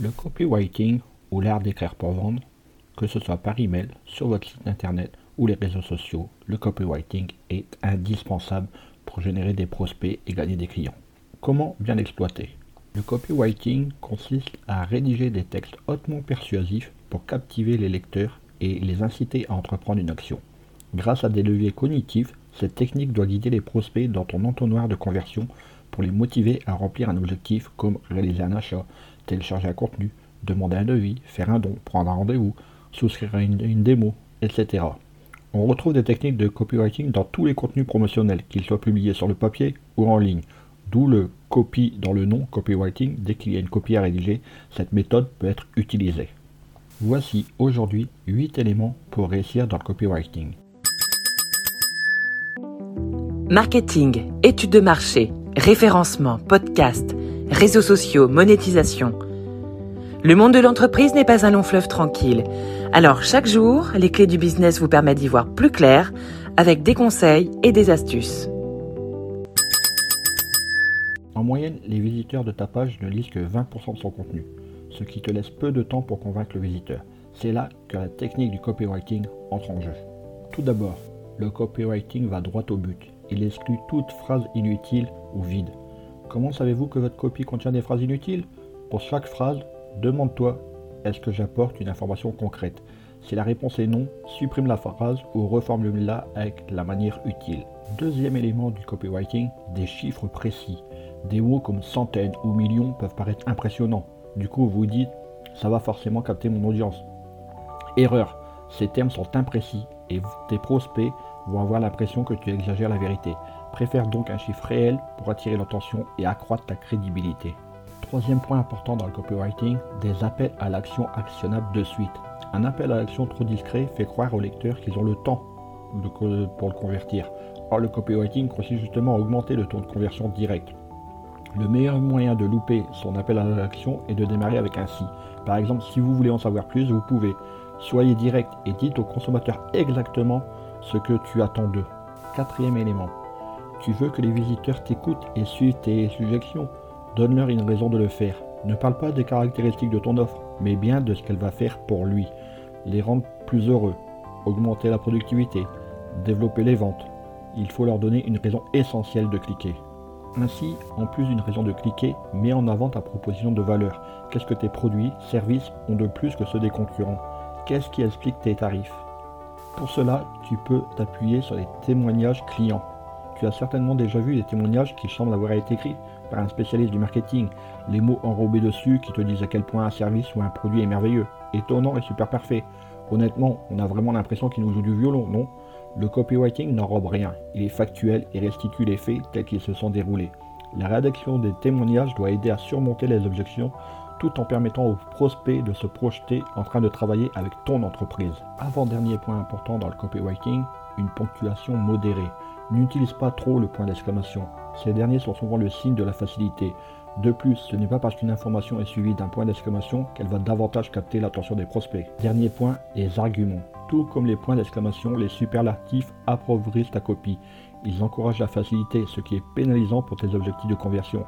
Le copywriting ou l'art d'écrire pour vendre, que ce soit par email, sur votre site internet ou les réseaux sociaux, le copywriting est indispensable pour générer des prospects et gagner des clients. Comment bien l'exploiter? Le copywriting consiste à rédiger des textes hautement persuasifs pour captiver les lecteurs et les inciter à entreprendre une action. Grâce à des leviers cognitifs, cette technique doit guider les prospects dans ton entonnoir de conversion pour les motiver à remplir un objectif comme réaliser un achat, télécharger un contenu, demander un devis, faire un don, prendre un rendez-vous, souscrire à une, démo, etc. On retrouve des techniques de copywriting dans tous les contenus promotionnels, qu'ils soient publiés sur le papier ou en ligne. D'où le copy dans le nom copywriting. Dès qu'il y a une copie à rédiger, cette méthode peut être utilisée. Voici aujourd'hui 8 éléments pour réussir dans le copywriting. Marketing, études de marché, référencement, podcast, réseaux sociaux, monétisation. Le monde de l'entreprise n'est pas un long fleuve tranquille. Alors chaque jour, les clés du business vous permettent d'y voir plus clair avec des conseils et des astuces. En moyenne, les visiteurs de ta page ne lisent que 20% de son contenu, ce qui te laisse peu de temps pour convaincre le visiteur. C'est là que la technique du copywriting entre en jeu. Tout d'abord, le copywriting va droit au but. Il exclut toute phrase inutile ou vide. Comment savez-vous que votre copie contient des phrases inutiles? Pour chaque phrase, demande-toi est-ce que j'apporte une information concrète? Si la réponse est non, supprime la phrase ou reformule-la avec la manière utile. Deuxième élément du copywriting, des chiffres précis. Des mots comme centaines ou millions peuvent paraître impressionnants. Du coup, vous dites ça va forcément capter mon audience. Erreur, ces termes sont imprécis et tes prospects vont avoir l'impression que tu exagères la vérité. Préfère donc un chiffre réel pour attirer l'attention et accroître ta crédibilité. Troisième point important dans le copywriting, des appels à l'action actionnable de suite. Un appel à l'action trop discret fait croire aux lecteurs qu'ils ont le temps pour le convertir. Or, le copywriting consiste justement à augmenter le taux de conversion direct. Le meilleur moyen de louper son appel à l'action est de démarrer avec un si. Par exemple, si vous voulez en savoir plus, vous pouvez. Soyez direct et dites au consommateur exactement ce que tu attends d'eux. Quatrième élément, tu veux que les visiteurs t'écoutent et suivent tes suggestions. Donne-leur une raison de le faire. Ne parle pas des caractéristiques de ton offre, mais bien de ce qu'elle va faire pour lui. Les rendre plus heureux, augmenter la productivité, développer les ventes. Il faut leur donner une raison essentielle de cliquer. Ainsi, en plus d'une raison de cliquer, mets en avant ta proposition de valeur. Qu'est-ce que tes produits, services ont de plus que ceux des concurrents? Qu'est-ce qui explique tes tarifs? Pour cela, tu peux t'appuyer sur les témoignages clients. Tu as certainement déjà vu des témoignages qui semblent avoir été écrits par un spécialiste du marketing, les mots enrobés dessus qui te disent à quel point un service ou un produit est merveilleux, étonnant et super parfait. Honnêtement, on a vraiment l'impression qu'il nous joue du violon, non? Le copywriting n'enrobe rien, il est factuel et restitue les faits tels qu'ils se sont déroulés. La rédaction des témoignages doit aider à surmonter les objections tout en permettant aux prospects de se projeter en train de travailler avec ton entreprise. Avant-dernier point important dans le copywriting, une ponctuation modérée. N'utilise pas trop le point d'exclamation. Ces derniers sont souvent le signe de la facilité. De plus, ce n'est pas parce qu'une information est suivie d'un point d'exclamation qu'elle va davantage capter l'attention des prospects. Dernier point, les arguments. Tout comme les points d'exclamation, les superlatifs appauvrissent ta copie. Ils encouragent la facilité, ce qui est pénalisant pour tes objectifs de conversion.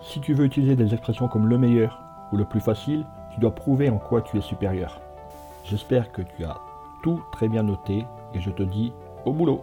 Si tu veux utiliser des expressions comme le meilleur ou le plus facile, tu dois prouver en quoi tu es supérieur. J'espère que tu as tout très bien noté et je te dis au boulot.